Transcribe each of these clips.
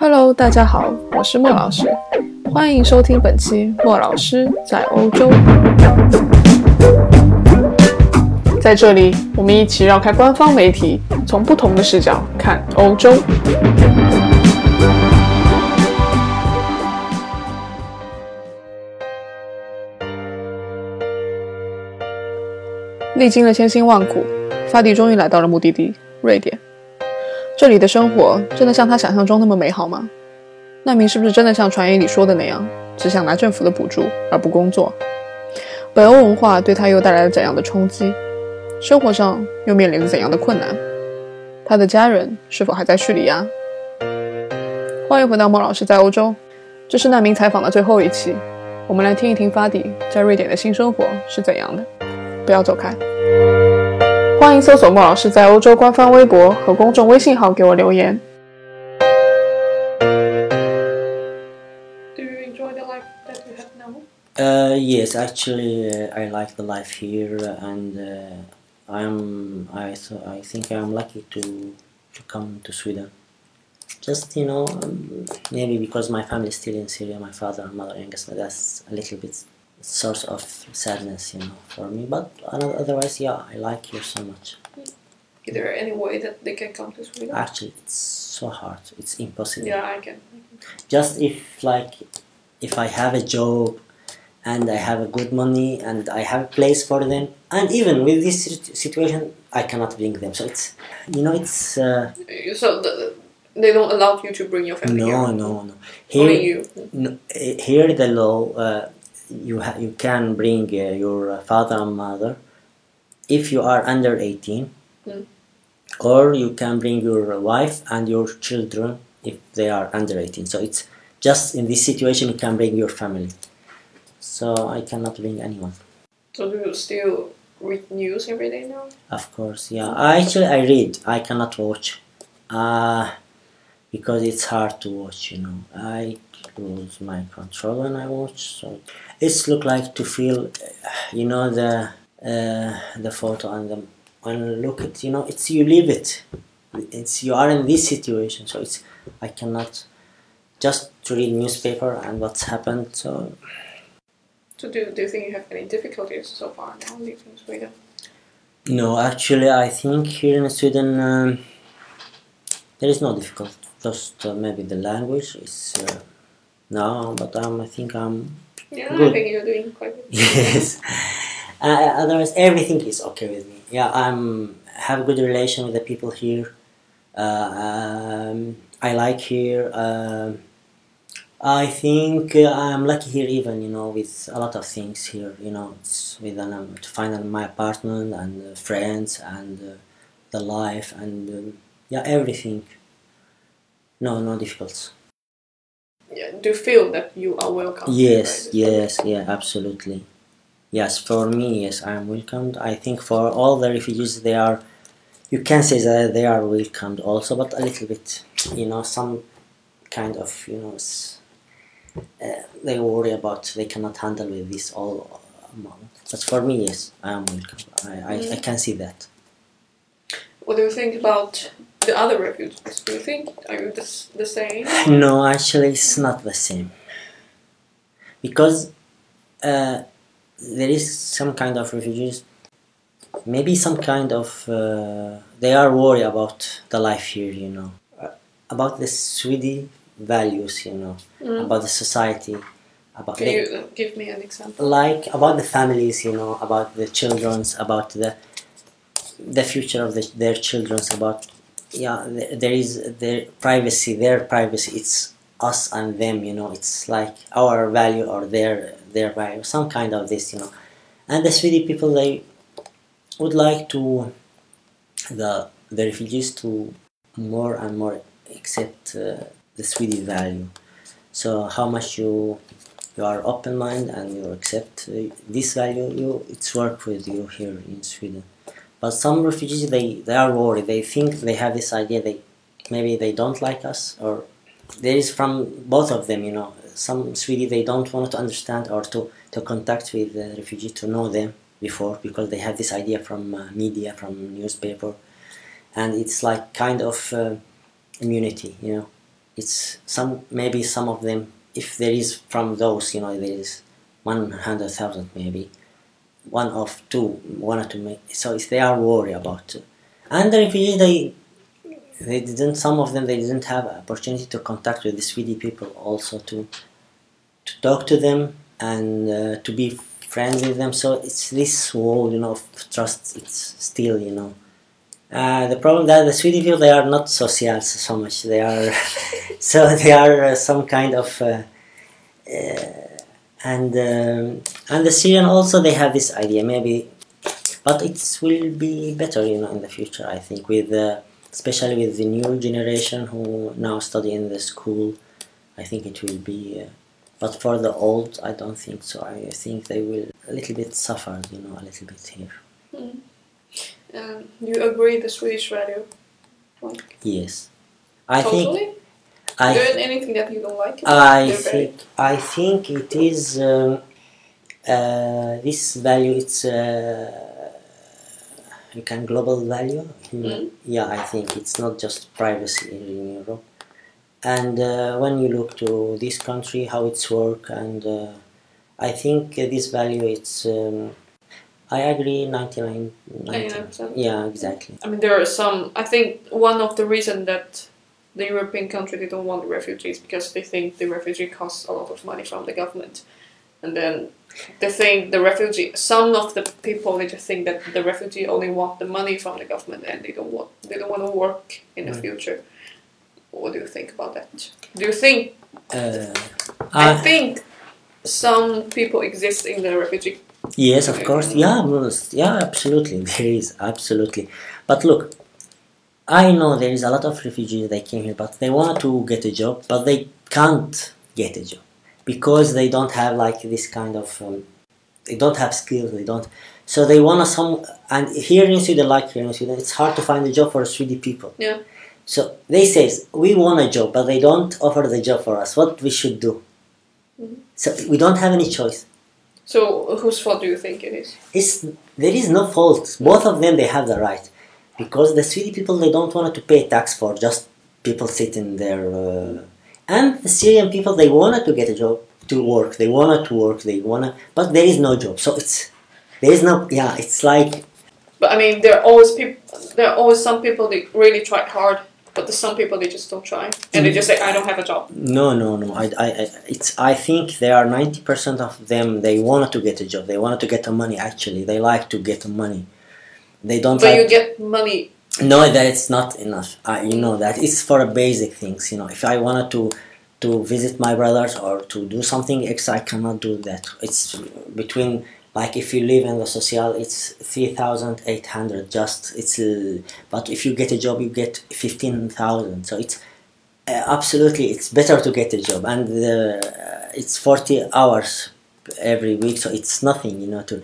Hello，大家好，我是莫老师，欢迎收听本期莫老师在欧洲。在这里，我们一起绕开官方媒体，从不同的视角看欧洲。历经了千辛万苦，法迪终于来到了目的地——瑞典。这里的生活真的像他想象中那么美好吗？难民是不是真的像传言里说的那样，只想拿政府的补助而不工作？北欧文化对他又带来了怎样的冲击？生活上又面临着怎样的困难？他的家人是否还在叙利亚？欢迎回到莫老师在欧洲，这是难民采访的最后一期，我们来听一听法迪在瑞典的新生活是怎样的。不要走开。欢迎搜索莫老师在欧洲官方微博和公众微信号给我留言。Do you enjoy the life that you have now? Uh, yes, actually, uh, I like the life here, and uh, I'm I so I think I'm lucky to to come to Sweden. Just you know, um, maybe because my family is still in Syria, my father and mother, I guess that's a little bit source of sadness, you know, for me. But otherwise, yeah, I like here so much. Is there any way that they can come to Sweden? Actually, it's so hard. It's impossible. Yeah, I can. Just if like, if I have a job, and I have a good money, and I have a place for them, and even with this situation, I cannot bring them. So it's, you know, it's. Uh, so the, they don't allow you to bring your family. No, here. no, no. Here, Only you. No, eh, here the law. Uh, you ha- you can bring uh, your father and mother if you are under 18 mm. or you can bring your wife and your children if they are under 18 so it's just in this situation you can bring your family. So i cannot bring anyone. So do you still read news every day now? Of course yeah. I, actually i read. I cannot watch. Uh, because it's hard to watch you know. I my control when i watch so it's look like to feel you know the uh, the photo and the when look at you know it's you live it. It's you are in this situation so it's i cannot just to read newspaper and what's happened so. So do, do you think you have any difficulties so far now living in sweden? No actually i think here in sweden um, there is no difficulty just uh, maybe the language is uh, no but um, i think i'm yeah, Good. I think you're doing quite good. yes. Uh, otherwise, everything is okay with me. Yeah, I'm have a good relation with the people here. Uh, um, I like here. Um, I think uh, I'm lucky here, even you know, with a lot of things here. You know, it's with um, to find my apartment and uh, friends and uh, the life and um, yeah, everything. No, no difficulties do feel that you are welcome. Yes, yes, yeah, absolutely. Yes, for me, yes, I am welcomed. I think for all the refugees, they are, you can say that they are welcomed also, but a little bit, you know, some kind of, you know, uh, they worry about they cannot handle with this all amount. But for me, yes, I am welcome. I, I, mm. I can see that. What do you think about the other refugees? Do you think are you the, the same? No, actually, it's not the same because uh, there is some kind of refugees. Maybe some kind of uh, they are worried about the life here, you know, uh, about the Swedish values, you know, mm. about the society. About Can the, you give me an example? Like about the families, you know, about the childrens, about the the future of the, their childrens, about yeah there is their privacy their privacy it's us and them you know it's like our value or their their value some kind of this you know. And the Swedish people they would like to the the refugees to more and more accept uh, the Swedish value. So how much you you are open mind and you accept uh, this value you it's work with you here in Sweden but some refugees, they, they are worried. They think they have this idea. They maybe they don't like us, or there is from both of them. You know, some Swedish they don't want to understand or to to contact with the refugee to know them before because they have this idea from uh, media, from newspaper, and it's like kind of uh, immunity. You know, it's some maybe some of them if there is from those you know there is one hundred thousand maybe one of two or two may- so if they are worried about and the refugees they they didn't some of them they didn't have opportunity to contact with the Swedish people also to to talk to them and uh, to be friends with them. So it's this wall you know of trust it's still you know. Uh, the problem that the Swedish people they are not social so much. They are so they are uh, some kind of uh, uh, and um, and the Syrian also they have this idea maybe but it will be better you know in the future I think with uh, especially with the new generation who now study in the school I think it will be uh, but for the old I don't think so I think they will a little bit suffer you know a little bit here Um, you agree the Swedish value? Like, yes I think totally? I Is there anything that you don't like? I think I think it is um, uh, this value. It's uh, you can global value. Mm. Yeah, I think it's not just privacy in Europe. And uh, when you look to this country, how it's work, and uh, I think this value. It's um, I agree, 99, 99%. Yeah, exactly. I mean, there are some. I think one of the reason that the European country they don't want the refugees because they think the refugee costs a lot of money from the government, and then they think the refugee. Some of the people they just think that the refugee only want the money from the government and they don't want they don't want to work in the future. What do you think about that? Do you think? Uh, I I- think some people exist in the refugee. Yes, of course. Yeah, most- yeah, absolutely. There is absolutely. But look, I know there is a lot of refugees that came here, but they want to get a job, but they can't get a job because they don't have like this kind of. Um, they don't have skills. They don't. So they want some. And here in Sweden, like here in Sweden, it's hard to find a job for Swedish people. Yeah. So they says we want a job, but they don't offer the job for us. What we should do? Mhm. So we don't have any choice. So whose fault do you think it is? it's there is no fault. Both of them they have the right, because the Swedish people they don't want to pay tax for just people sitting there, uh, and the Syrian people they wanted to get a job to work. They wanted to work. They wanna, but there is no job. So it's there is no yeah. It's like But I mean, there are always people. There are always some people that really try hard, but there's some people they just don't try, and they just say, "I don't have a job." no no no. I I I- it's I think there are ninety percent of them they wanted to get a job. They wanted to get the money. Actually, they like to get the money. They don't. But like you get money. No, that it's not enough. I, you know that it's for basic things. You know, if I wanted to to visit my brothers or to do something extra, I cannot do that. It's between like if you live in the social, it's three thousand eight hundred. Just it's, but if you get a job, you get fifteen thousand. So it's uh, absolutely it's better to get a job, and the, uh, it's forty hours every week, so it's nothing. You know to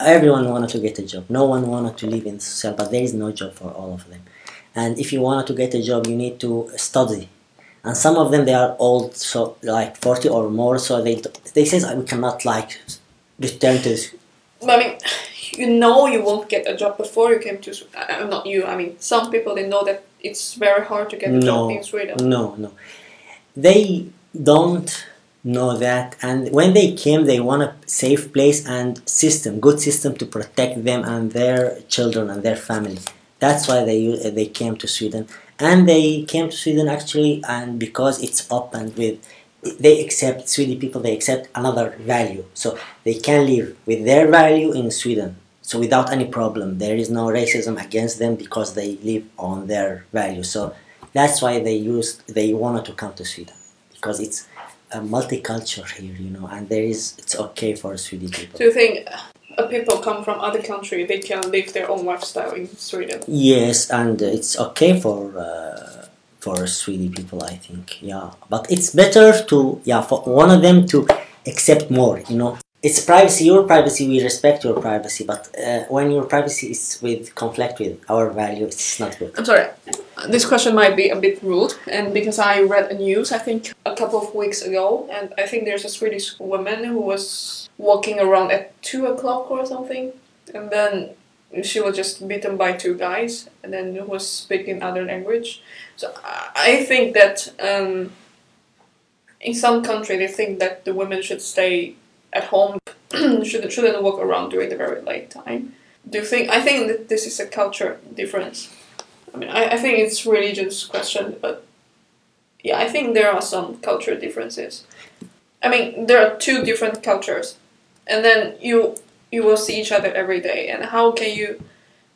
everyone wanted to get a job. No one wanted to live in social, but there is no job for all of them. And if you wanted to get a job, you need to study. And some of them they are old, so like forty or more. So they they says we cannot like return to. this." But I mean, you know you won't get a job before you came to. Uh, not you. I mean, some people they know that it's very hard to get a job in Sweden. no, no. They don't know that, and when they came, they want a safe place and system, good system to protect them and their children and their family. That's why they they came to Sweden, and they came to Sweden actually, and because it's open with, they accept Swedish people. They accept another value, so they can live with their value in Sweden. So without any problem, there is no racism against them because they live on their value. So that's why they used they wanted to come to Sweden because it's a multicultural here, you know, and there is it's okay for Swedish people. Do you think uh, people come from other country they can live their own lifestyle in Sweden? Yes, and it's okay for uh, for Swedish people, I think. Yeah, but it's better to yeah for one of them to accept more. You know, it's privacy. Your privacy, we respect your privacy, but uh, when your privacy is with conflict with our value, it's not good. I'm sorry. This question might be a bit rude, and because I read a news, I think a couple of weeks ago, and I think there's a Swedish woman who was walking around at two o'clock or something, and then she was just beaten by two guys and then who was speaking other language. So I- think that um, in some country they think that the women should stay at home, should shouldn't walk around during the very late time. Do you think? I think that this is a culture difference. I mean, I, I think it's religious question, but yeah, I think there are some culture differences. I mean, there are two different cultures, and then you you will see each other every day, and how can you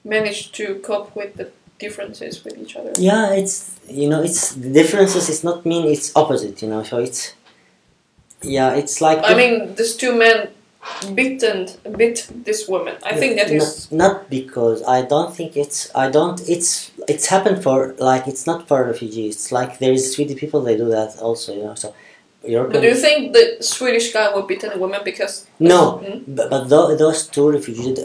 manage to cope with the differences with each other? Yeah, it's you know, it's the differences. It's not mean it's opposite. You know, so it's yeah, it's like I mean, these two men bitten bit this woman. I think that not, is not because I don't think it's I don't it's it's happened for like it's not for refugees. It's like there is Swedish people they do that also. You know, so European. But do you think the Swedish guy will beat a woman because No, Mm? but, but tho- those two refugees,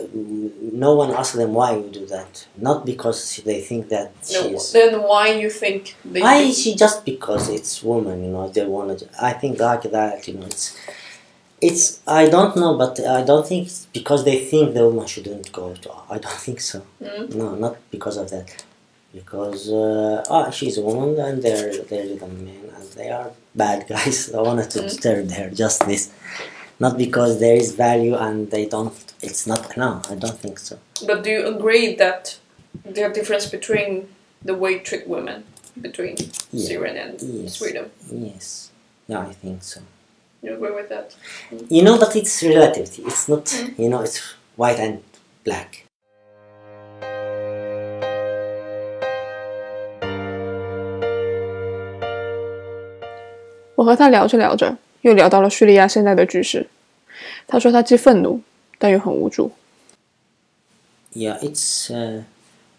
no one asked them why you do that. Not because they think that no, she's. then why you think they Why is she just because it's woman? You know, they want to. I think like that. You know, it's. It's. I don't know, but I don't think it's because they think the woman shouldn't go to. I don't think so. Mm. No, not because of that. Because uh, ah, she's a woman and they're they're the men and they are bad guys. I wanted to Mm. stir there just this, not because there is value and they don't. It's not. No, I don't think so. But do you agree that there are difference between the way you treat women between Yeah. Syria and Yes. Sweden? Yes. Yeah, I think so you agree with that? You know, but it's relativity. It's not, mm. you know, it's white and black. I yeah, it's uh,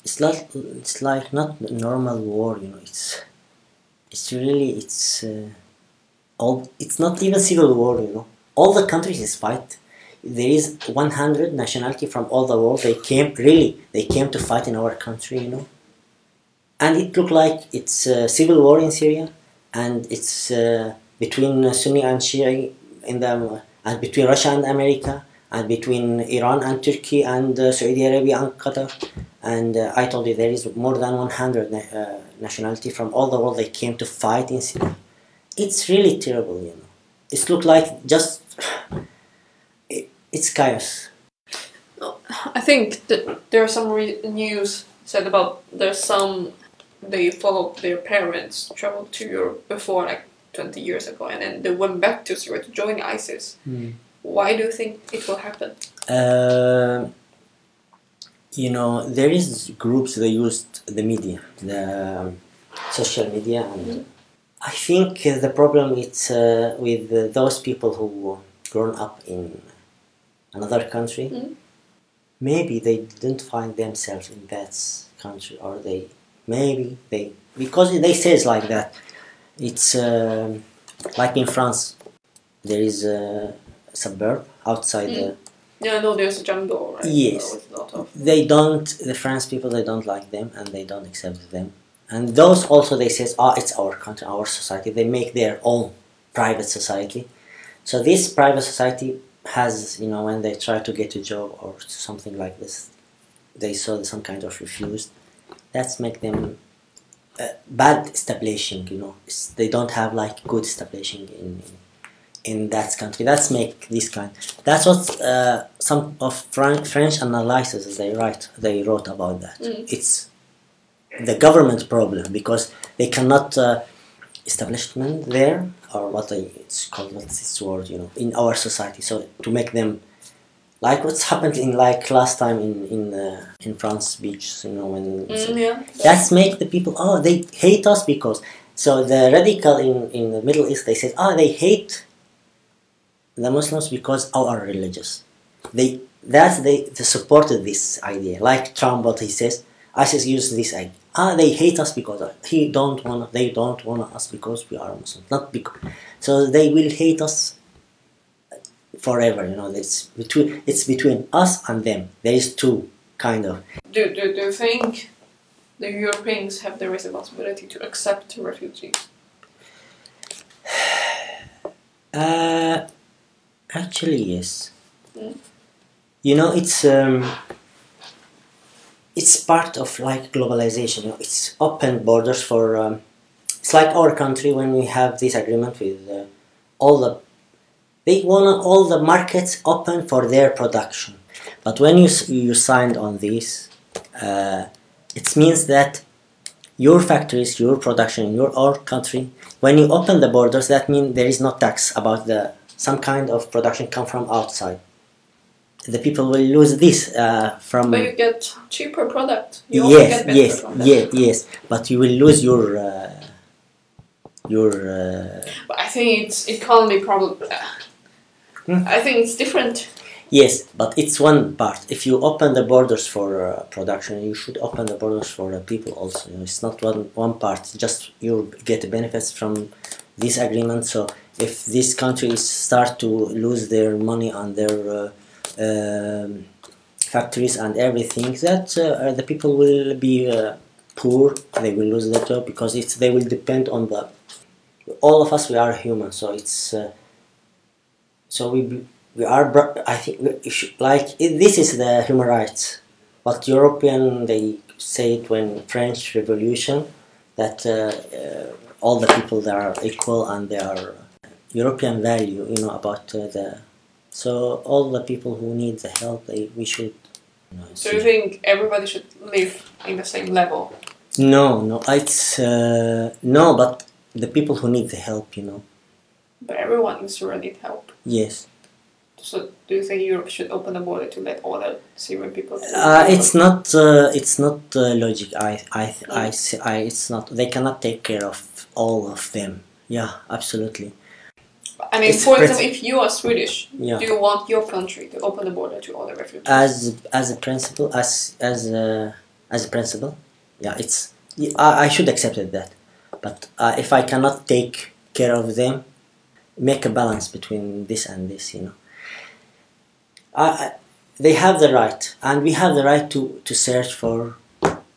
it's like it's like not normal war, you know. It's it's really it's. Uh, all it's not even civil war. You know, all the countries is fight. There is 100 nationality from all the world. They came really. They came to fight in our country. You know. And it looked like it's a civil war in Syria, and it's uh, between uh, Sunni and Shia in the and between Russia and America, and between Iran and Turkey and uh, Saudi Arabia and Qatar. And uh, I told you there is more than 100 na- uh, nationality from all the world. They came to fight in Syria. It's really terrible, you know. It looked like just it, it's chaos. I think that there are some re- news said about there's some they followed their parents traveled to Europe before like 20 years ago and then they went back to Syria to join ISIS. Why do you think it will happen? Uh, you know, there is groups they used the media, the um, social media, and I think uh, the problem is uh, with uh, those people who grown up in another country. Mm. Maybe they didn't find themselves in that country, or they maybe they because they say it's like that. It's um, like in France, there is a suburb outside the Yeah, know there's a jungle, right? Yes. Lot of they don't the french people they don't like them and they don't accept them and those also they says oh it's our country our society they make their own private society so this private society has you know when they try to get a job or something like this they saw some kind of refused that's make them uh, bad establishing you know It's- they don't have like good establishing in, in in that country. That's make this kind. That's what uh, some of Fran- French analysts they write. They wrote about that. Mm. It's the government problem because they cannot uh, establishment there or what they it's called what's this word you know in our society. So to make them like what's happened in like last time in in uh, in France beaches you know when Mm, yeah. that's make the people oh they hate us because so the radical in in the middle east they said oh they hate the muslims because our religious they that's they, they supported this idea like trump what he says isis used this idea ah they hate us because he don't want they don't want us because we are muslim not because so they will hate us forever you know it's between it's between us and them there is two kind of Do, do, do you think the Europeans have the responsibility to accept refugees? Uh, actually, yes. Mm. You know, it's um, it's part of like globalization. You know, it's open borders for. Um, it's like our country when we have this agreement with uh, all the. They want all the markets open for their production, but when you you signed on this, uh, it means that your factories, your production in your own country, when you open the borders, that means there is no tax about the some kind of production come from outside. The people will lose this uh, from. But you get cheaper product. You also yes, get yes, from that. yes. But you will lose your uh, your. Uh, But I think it's it can't be probably. Hmm? I think it's different. yes, but it's one part. If you open the borders for uh, production, you should open the borders for the people also. You know, it's not one one part. Just you get benefits from this agreement. So if these countries start to lose their money on their uh, um, factories and everything, that uh, the people will be uh, poor. They will lose their job because it's they will depend on the. All of us we are human, so it's. Uh, so we we are I think should, like this is the human rights. What European they say it when French Revolution that all the people that are equal and they are European value. You know about uh, the so all the people who need the help they we should. You know, So you think everybody should live in the same level? no, no, it's uh, no, but the people who need the help, you know, But everyone in Syria need help. yes. So do you think Europe should open the border to let all the Syrian people? Uh, it's not. Uh, it's not uh, logic. I. I. I. see- I. It's not. They cannot take care of all of them. Yeah, absolutely. I mean, for example, if you are Swedish, Yeah. do you want your country to open the border to all the refugees? As as a principle, as as a, as a principle, yeah, it's. I, I should accept that, but uh, if I cannot take care of them, make a balance between this and this, you know. I, I, they have the right, and we have the right to to search for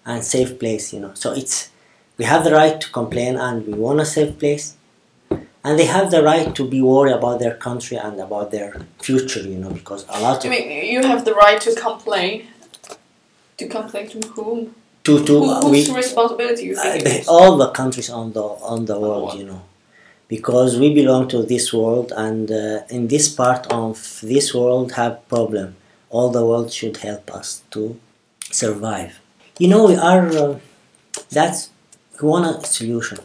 and safe place, you know. So it's we have the right to complain, and we want a safe place, and they have the right to be worried about their country and about their future, you know, because a lot I mean, you have the right to complain. To complain to whom? to to Who, uh, whose we responsibility you uh, think it the, is? all the countries on the on the world, world. you know, because we belong to this world, and uh, in this part of this world have problem. All the world should help us to survive. You know, we are. Uh, that's one solution,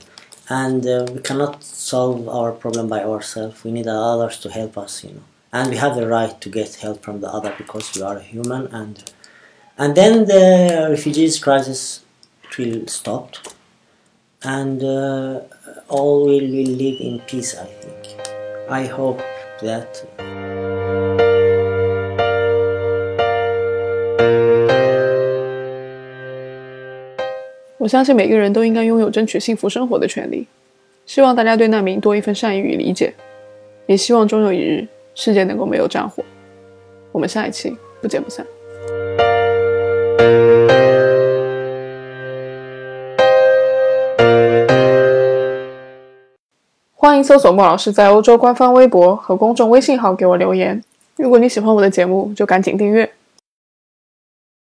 and uh, we cannot solve our problem by ourselves. We need others to help us, you know, and we have the right to get help from the other because we are human and and then the refugees crisis will stop. And uh, all will, will live in peace i think. I hope that 我相信每个人都应该拥有争取幸福生活的权利。希望大家对难民多一份善意与理解，也希望终有一日世界能够没有战火。我们下一期不见不散。欢迎搜索莫老师在欧洲官方微博和公众微信号给我留言。如果你喜欢我的节目，就赶紧订阅。